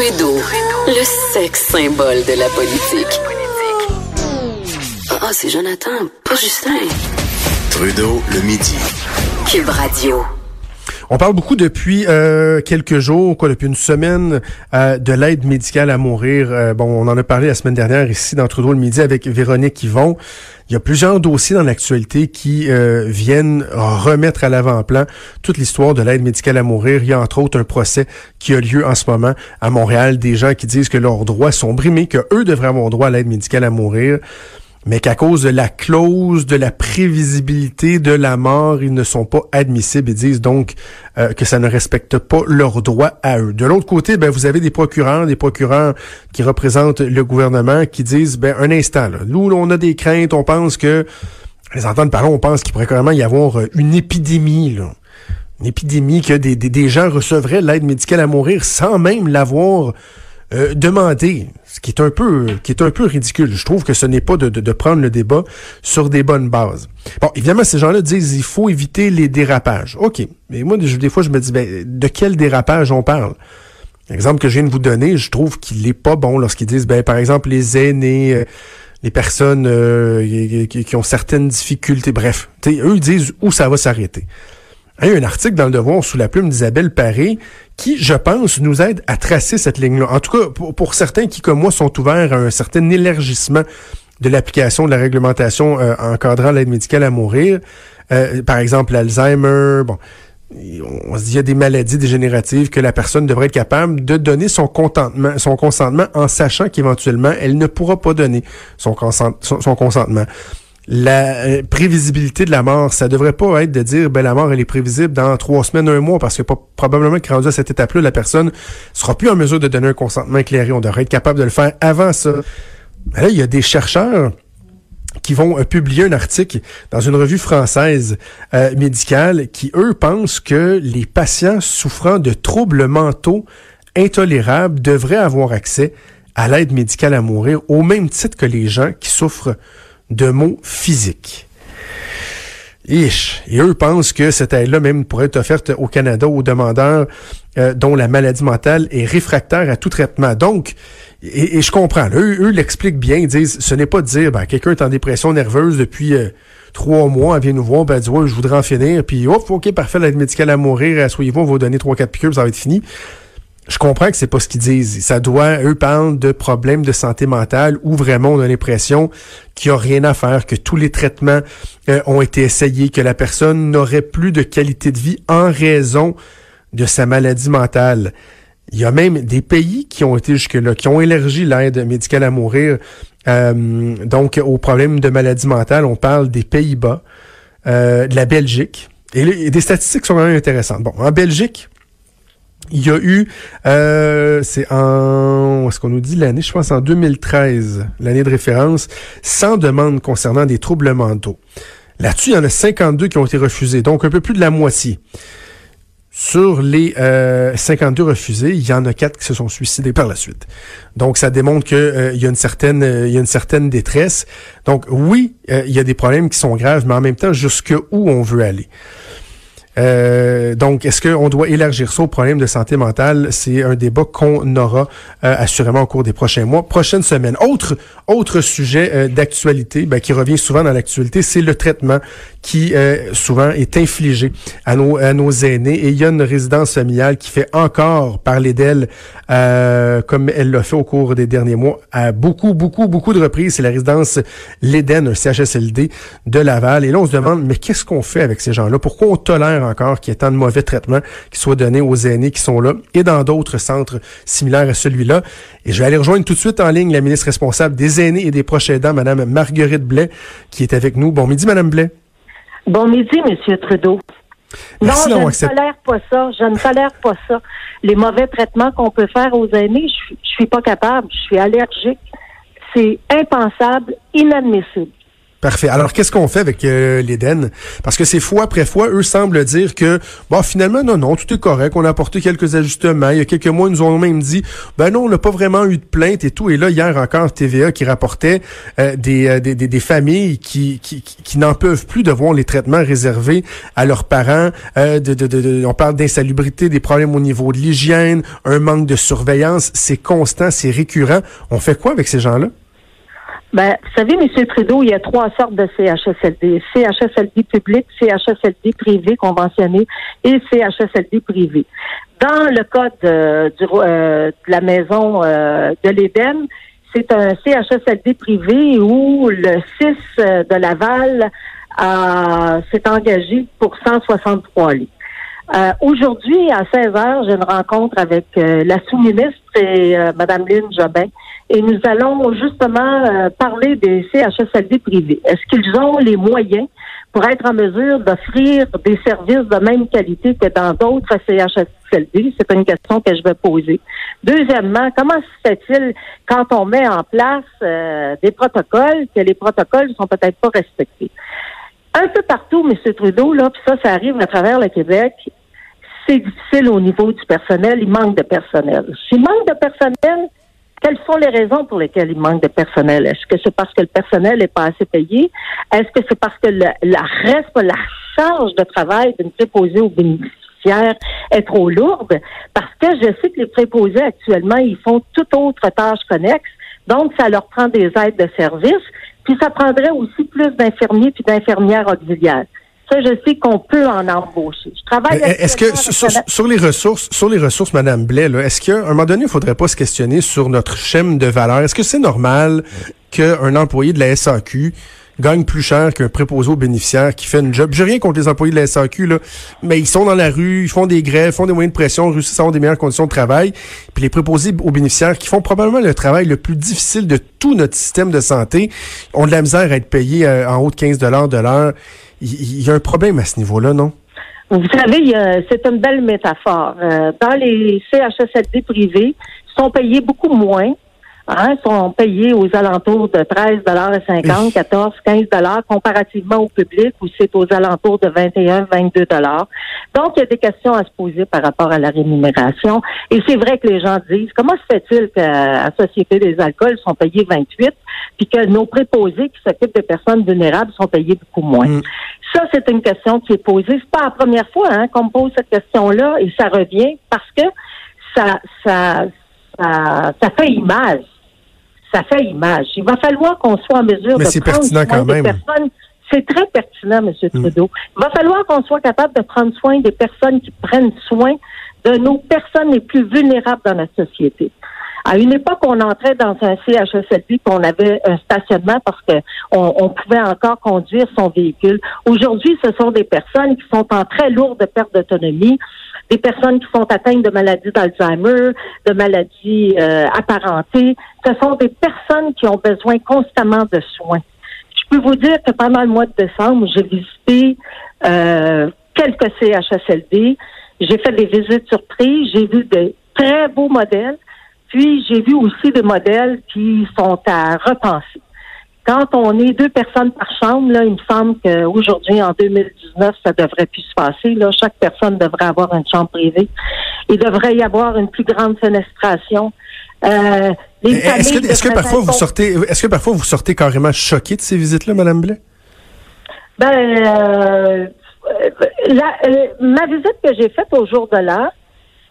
Trudeau, le sexe symbole de la politique. Ah, c'est Jonathan, pas Justin. Trudeau, le midi. Cube Radio. On parle beaucoup depuis euh, quelques jours, quoi, depuis une semaine, euh, de l'aide médicale à mourir. Euh, bon, on en a parlé la semaine dernière ici dans Trudeau le midi avec Véronique Yvon. Il y a plusieurs dossiers dans l'actualité qui viennent remettre à l'avant-plan toute l'histoire de l'aide médicale à mourir. Il y a entre autres un procès qui a lieu en ce moment à Montréal, des gens qui disent que leurs droits sont brimés, que eux devraient avoir droit à l'aide médicale à mourir mais qu'à cause de la clause de la prévisibilité de la mort, ils ne sont pas admissibles. Ils disent donc euh, que ça ne respecte pas leurs droits à eux. De l'autre côté, ben, vous avez des procureurs, des procureurs qui représentent le gouvernement, qui disent, ben, un instant, là, nous, on a des craintes, on pense que, les entendre parler, on pense qu'il pourrait carrément y avoir euh, une épidémie, là. Une épidémie, que des, des, des gens recevraient l'aide médicale à mourir sans même l'avoir euh, demander, ce qui est un peu qui est un peu ridicule. Je trouve que ce n'est pas de, de, prendre le débat sur des bonnes bases. Bon, évidemment, ces gens-là disent il faut éviter les dérapages. OK. Mais moi, des fois, je me dis, ben, de quel dérapage on parle? L'exemple que je viens de vous donner, je trouve qu'il est pas bon lorsqu'ils disent, ben, par exemple, les aînés, euh, les personnes euh, qui, qui, ont certaines difficultés. Bref, eux, ils disent où ça va s'arrêter. Il y a un article dans le Devoir sous la plume d'Isabelle Paré qui, je pense, nous aide à tracer cette ligne-là. En tout cas, pour, certains qui, comme moi, sont ouverts à un certain élargissement de l'application de la réglementation euh, encadrant l'aide médicale à mourir, euh, par exemple l'Alzheimer, bon, on se dit il y a des maladies dégénératives que la personne devrait être capable de donner son consentement, son consentement en sachant qu'éventuellement elle ne pourra pas donner son, son consentement la euh, prévisibilité de la mort, ça devrait pas être de dire ben la mort elle est prévisible dans trois semaines, un mois, parce que probablement que rendu à cette étape-là, la personne sera plus en mesure de donner un consentement éclairé. On devrait être capable de le faire avant ça. là, il y a des chercheurs qui vont euh, publier un article dans une revue française euh, médicale qui, eux, pensent que les patients souffrant de troubles mentaux intolérables devraient avoir accès à l'aide médicale à mourir au même titre que les gens qui souffrent de mots physiques. Et eux pensent que cette aide-là même pourrait être offerte au Canada aux demandeurs euh, dont la maladie mentale est réfractaire à tout traitement. Donc, et, je comprends, eux, l'expliquent bien, ils disent, ce n'est pas de dire, ben, quelqu'un est en dépression nerveuse depuis euh, trois mois, elle vient nous voir, ben, dit, ouais, je voudrais en finir, puis, oh, ok, parfait, l'aide médicale à mourir, soyez-vous, on va vous donner trois, quatre piqûres, ça va être fini je comprends que c'est pas ce qu'ils disent. Ça doit, eux parlent de problèmes de santé mentale où vraiment on a l'impression qu'il n'y a rien à faire, que tous les traitements euh, ont été essayés, que la personne n'aurait plus de qualité de vie en raison de sa maladie mentale. Il y a même des pays qui ont été jusque-là, qui ont élargi l'aide médicale à mourir. Euh, donc, aux problèmes de maladie mentale, on parle des Pays-Bas, euh, de la Belgique. Et, et, des statistiques sont quand même intéressantes. Bon, en Belgique, il y a eu, euh, c'est en, est-ce qu'on nous dit l'année, je pense en 2013, l'année de référence, 100 demandes concernant des troubles mentaux. Là-dessus, il y en a 52 qui ont été refusés, donc un peu plus de la moitié. Sur les euh, 52 refusés, il y en a 4 qui se sont suicidés par la suite. Donc, ça démontre qu'il euh, y a une certaine, euh, il y a une certaine détresse. Donc, oui, euh, il y a des problèmes qui sont graves, mais en même temps, jusque où on veut aller? Euh, donc, est-ce qu'on doit élargir ça au problème de santé mentale? C'est un débat qu'on aura euh, assurément au cours des prochains mois, prochaines semaines. Autre, autre sujet euh, d'actualité ben, qui revient souvent dans l'actualité, c'est le traitement qui souvent est infligé à nos, à nos aînés. Et il y a une résidence familiale qui fait encore parler d'elle comme elle l'a fait au cours des derniers mois à beaucoup, beaucoup, beaucoup de reprises. C'est la résidence L'Éden, un CHSLD de Laval. Et là, on se demande, mais qu'est-ce qu'on fait avec ces gens-là? Pourquoi on tolère encore qu'il y ait tant de mauvais traitements qui soient donnés aux aînés qui sont là et dans d'autres centres similaires à celui-là. Et je vais aller rejoindre tout de suite en ligne la ministre responsable des aînés et des proches aidants, Madame Marguerite Blais, qui est avec nous. Bon midi, Madame Blais. Bon midi, Monsieur Trudeau. non, je ne tolère pas ça. Je ne tolère pas ça. Les mauvais traitements qu'on peut faire aux aînés, je, je suis pas capable. Je suis allergique. C'est impensable, inadmissible. Parfait. Alors, qu'est-ce qu'on fait avec euh, l'Éden? Parce que c'est fois après fois, eux semblent dire que, bon, finalement, non, non, tout est correct. On a apporté quelques ajustements. Il y a quelques mois, nous ont même dit, ben non, on n'a pas vraiment eu de plainte et tout. Et là, hier encore, TVA qui rapportait euh, des, des, des, familles qui, qui, qui n'en peuvent plus de voir les traitements réservés à leurs parents. de, de, de, on parle d'insalubrité, des problèmes au niveau de l'hygiène, un manque de surveillance. C'est constant, c'est récurrent. On fait quoi avec ces gens-là? Ben, vous savez, M. Trudeau, il y a trois sortes de CHSLD. CHSLD public, CHSLD privé conventionné et CHSLD privé. Dans le code euh, du, euh, de la maison euh, de l'Éden, c'est un CHSLD privé où le 6 de Laval s'est engagé pour 163 lits. Aujourd'hui, à 16 heures, j'ai une rencontre avec la sous-ministre et Mme Lynne Jobin et nous allons justement euh, parler des CHSLD privés. Est-ce qu'ils ont les moyens pour être en mesure d'offrir des services de même qualité que dans d'autres CHSLD? C'est une question que je vais poser. Deuxièmement, comment se fait-il quand on met en place euh, des protocoles que les protocoles ne sont peut-être pas respectés? Un peu partout, M. Trudeau, là, puis ça, ça arrive à travers le Québec, c'est difficile au niveau du personnel, il manque de personnel. S'il manque de personnel, quelles sont les raisons pour lesquelles il manque de personnel? Est-ce que c'est parce que le personnel n'est pas assez payé? Est-ce que c'est parce que la reste, la charge de travail d'une préposée aux bénéficiaires est trop lourde? Parce que je sais que les préposés actuellement, ils font toute autre tâche connexe. Donc, ça leur prend des aides de service. Puis ça prendrait aussi plus d'infirmiers puis d'infirmières auxiliaires je sais qu'on peut en embaucher. Je travaille. Est-ce que sur, les ressources, sur les ressources, Madame Blais, est-ce qu'à un moment donné, il faudrait pas se questionner sur notre chaîne de valeur? Est-ce que c'est normal qu'un employé de la SAQ gagne plus cher qu'un préposé aux bénéficiaires qui fait une job? J'ai rien contre les employés de la SAQ, là, mais ils sont dans la rue, ils font des grèves, font des moyens de pression, réussissent à avoir des meilleures conditions de travail. Puis les préposés aux bénéficiaires qui font probablement le travail le plus difficile de tout notre système de santé ont de la misère à être payés euh, en haut de 15 de l'heure il y, a un problème à ce niveau-là, non? Vous savez, c'est une belle métaphore. Euh, dans les CHSLD privés, ils sont payés beaucoup moins hein, sont payés aux alentours de 13,50 14, 15 comparativement au public où c'est aux alentours de 21, 22 Donc, il y a des questions à se poser par rapport à la rémunération. Et c'est vrai que les gens disent, comment se fait-il qu'à la Société des alcools sont payés 28 puis que nos préposés qui s'occupent des personnes vulnérables sont payés beaucoup moins? Mm. Ça, c'est une question qui est posée. C'est pas la première fois hein, qu'on me pose cette question-là et ça revient parce que ça, ça, ça, ça fait image ça fait image. Il va falloir qu'on soit en mesure Mais de prendre soin quand même. des personnes. C'est très pertinent, M. Hmm. Trudeau. Il va falloir qu'on soit capable de prendre soin des personnes qui prennent soin de nos personnes les plus vulnérables dans notre société. À une époque, on entrait dans un CHSLD qu'on avait un stationnement parce qu'on on pouvait encore conduire son véhicule. Aujourd'hui, ce sont des personnes qui sont en très lourde perte d'autonomie, des personnes qui sont atteintes de maladies d'Alzheimer, de maladies euh, apparentées. Ce sont des personnes qui ont besoin constamment de soins. Je peux vous dire que pendant le mois de décembre, j'ai visité euh, quelques CHSLD. J'ai fait des visites surprises. J'ai vu de très beaux modèles. Puis j'ai vu aussi des modèles qui sont à repenser. Quand on est deux personnes par chambre, là, il me semble qu'aujourd'hui, en 2019, ça devrait plus se passer. Là. Chaque personne devrait avoir une chambre privée. Il devrait y avoir une plus grande fenestration. Euh, est-ce que, parfois vous sortez, est-ce que parfois vous sortez carrément choqué de ces visites-là, Madame Blais? Ben, euh, euh, ma visite que j'ai faite au jour de l'an,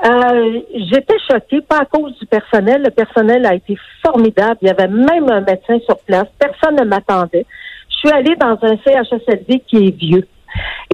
euh, j'étais choquée, pas à cause du personnel. Le personnel a été formidable. Il y avait même un médecin sur place. Personne ne m'attendait. Je suis allée dans un CHSLD qui est vieux.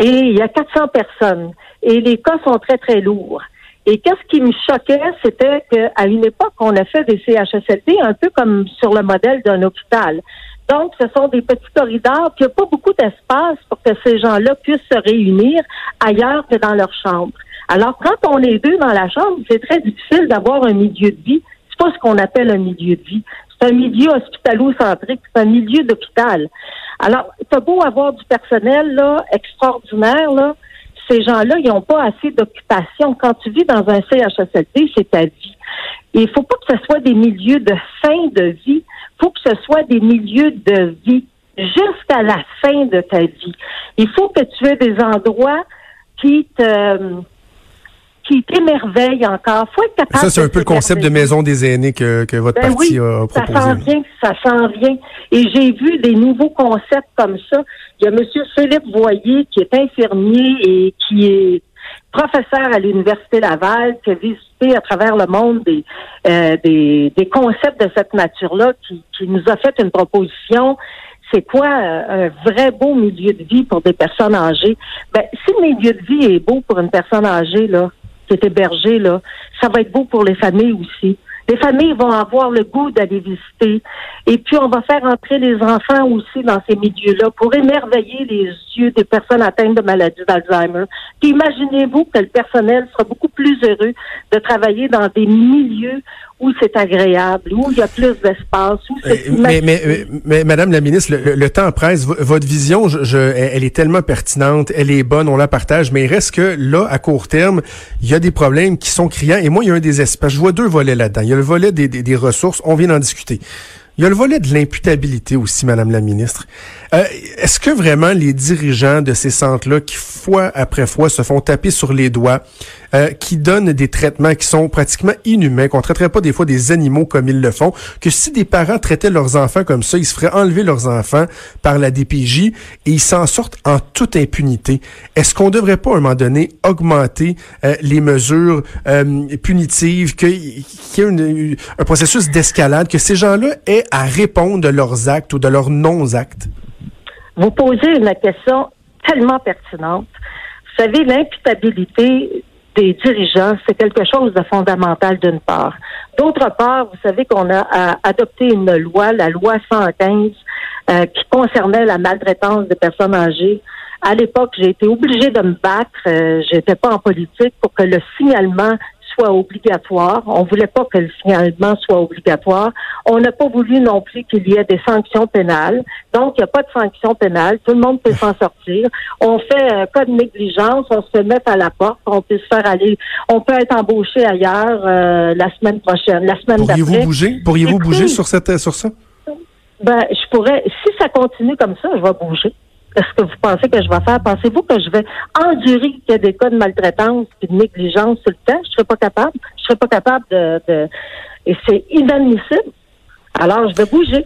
Et il y a 400 personnes. Et les cas sont très, très lourds. Et qu'est-ce qui me choquait, c'était qu'à une époque, on a fait des CHSLD un peu comme sur le modèle d'un hôpital. Donc, ce sont des petits corridors, puis il n'y a pas beaucoup d'espace pour que ces gens-là puissent se réunir ailleurs que dans leur chambre. Alors, quand on est deux dans la chambre, c'est très difficile d'avoir un milieu de vie. C'est pas ce qu'on appelle un milieu de vie. C'est un milieu hospitalo-centrique, c'est un milieu d'hôpital. Alors, c'est beau avoir du personnel là, extraordinaire, là. Ces gens-là, ils n'ont pas assez d'occupation. Quand tu vis dans un CHSLD, c'est ta vie. Et il faut pas que ce soit des milieux de fin de vie. Il faut que ce soit des milieux de vie jusqu'à la fin de ta vie. Il faut que tu aies des endroits qui te qui t'émerveille encore. Faut être capable ça, c'est un peu le concept de maison des aînés que, que votre ben parti oui, a proposé. Ça s'en vient, ça s'en vient. Et j'ai vu des nouveaux concepts comme ça. Il y a M. Philippe Voyer, qui est infirmier et qui est professeur à l'Université Laval, qui a visité à travers le monde des, euh, des, des, concepts de cette nature-là, qui, qui nous a fait une proposition c'est quoi euh, un vrai beau milieu de vie pour des personnes âgées? Ben, si le milieu de vie est beau pour une personne âgée, là, qui est hébergé, là, ça va être beau pour les familles aussi. Les familles vont avoir le goût d'aller visiter. Et puis, on va faire entrer les enfants aussi dans ces milieux-là pour émerveiller les yeux des personnes atteintes de maladie d'Alzheimer. Puis, imaginez-vous que le personnel sera beaucoup plus heureux de travailler dans des milieux où c'est agréable, où il y a plus d'espace, où c'est euh, mais, mais, mais, Madame la ministre, le, temps presse. votre vision, je, elle est tellement pertinente, elle est bonne, on la partage, mais il reste que là, à court terme, il y a des problèmes qui sont criants. Et moi, il y a un des espaces. Je vois deux volets là-dedans. A le volet des, des, des ressources, on vient d'en discuter. Il y a le volet de l'imputabilité aussi, Madame la ministre. Euh, Est-ce que vraiment les dirigeants de ces centres-là, qui fois après fois se font taper sur les doigts, euh, qui donnent des traitements qui sont pratiquement inhumains, qu'on traiterait pas des fois des animaux comme ils le font, que si des parents traitaient leurs enfants comme ça, ils se feraient enlever leurs enfants par la DPJ et ils s'en sortent en toute impunité. Est-ce qu'on devrait pas à un moment donné augmenter euh, les mesures euh, punitives, qu'il y ait un processus d'escalade, que ces gens-là aient à répondre de leurs actes ou de leurs non-actes? Vous posez une question tellement pertinente. Vous savez, l'imputabilité des dirigeants, c'est quelque chose de fondamental d'une part. D'autre part, vous savez qu'on a adopté une loi, la loi 115, euh, qui concernait la maltraitance des personnes âgées. À l'époque, j'ai été obligée de me battre. Euh, J'étais pas en politique pour que le signalement soit obligatoire. On voulait pas que le signalement soit obligatoire. On n'a pas voulu non plus qu'il y ait des sanctions pénales. Donc, il n'y a pas de sanctions pénales. Tout le monde peut s'en sortir. On fait un cas de négligence, on se mettre à la porte, on peut se faire aller, on peut être embauché ailleurs euh, la semaine prochaine, la semaine d'après. Pourriez-vous bouger? Pourriez-vous bouger sur cette, sur ça? Ben, je pourrais, si ça continue comme ça, je vais bouger. Est-ce que vous pensez que je vais faire? Pensez-vous que je vais endurer qu'il y a des cas de maltraitance et de négligence tout le temps? Je ne serais pas capable. Je ne serais pas capable de, de... Et c'est inadmissible. Alors, je vais bouger.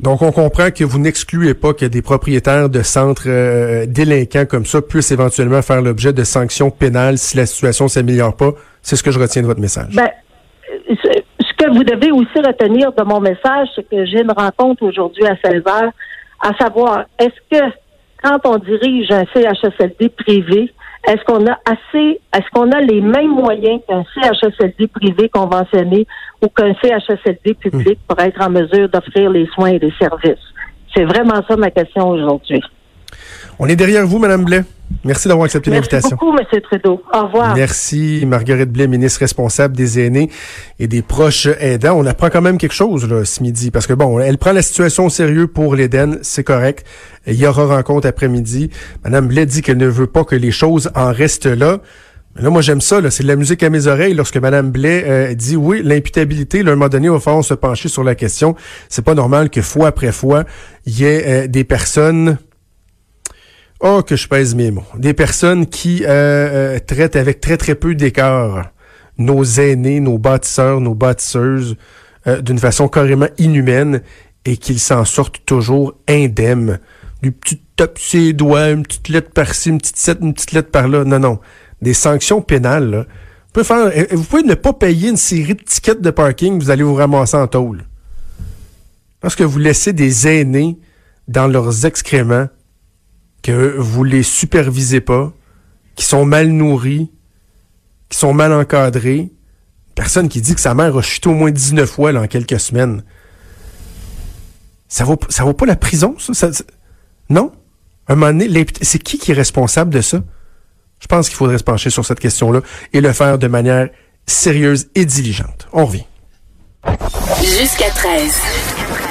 Donc, on comprend que vous n'excluez pas que des propriétaires de centres euh, délinquants comme ça puissent éventuellement faire l'objet de sanctions pénales si la situation s'améliore pas. C'est ce que je retiens de votre message. Ben, ce que vous devez aussi retenir de mon message, c'est que j'ai une rencontre aujourd'hui à 16 heures, à savoir, est-ce que quand on dirige un CHSLD privé, est-ce qu'on a assez, est-ce qu'on a les mêmes moyens qu'un CHSLD privé conventionné ou qu'un CHSLD public pour être en mesure d'offrir les soins et les services? C'est vraiment ça ma question aujourd'hui. On est derrière vous, Madame Blais. Merci d'avoir accepté l'invitation. Merci beaucoup, M. Trudeau. Au revoir. Merci, Marguerite Blais, ministre responsable des aînés et des proches aidants. On apprend quand même quelque chose là, ce midi, parce que bon, elle prend la situation au sérieux pour l'Éden, c'est correct. Il y aura rencontre après-midi. Madame Blais dit qu'elle ne veut pas que les choses en restent là. Mais là, moi, j'aime ça. C'est de la musique à mes oreilles lorsque Mme Blais euh, dit oui, l'imputabilité, à un moment donné, il va falloir se pencher sur la question. C'est pas normal que fois après fois, il y ait euh, des personnes Oh, que je pèse mes mots. Des personnes qui euh, euh, traitent avec très, très peu d'écart nos aînés, nos bâtisseurs, nos bâtisseuses euh, d'une façon carrément inhumaine et qu'ils s'en sortent toujours indemnes. Du petit top ses une petite lettre par-ci, une petite une petite lettre par-là. Non, non. Des sanctions pénales, là. Vous pouvez, vous pouvez ne pas payer une série de tickets de parking, vous allez vous ramasser en tôle. Parce que vous laissez des aînés dans leurs excréments que vous les supervisez pas, qui sont mal nourris, qui sont mal encadrés. Personne qui dit que sa mère a chuté au moins 19 fois là, en quelques semaines. Ça vaut, ça vaut pas la prison, ça? non? un moment donné, c'est qui qui est responsable de ça? Je pense qu'il faudrait se pencher sur cette question-là et le faire de manière sérieuse et diligente. On revient. Jusqu'à 13.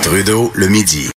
Trudeau, le midi.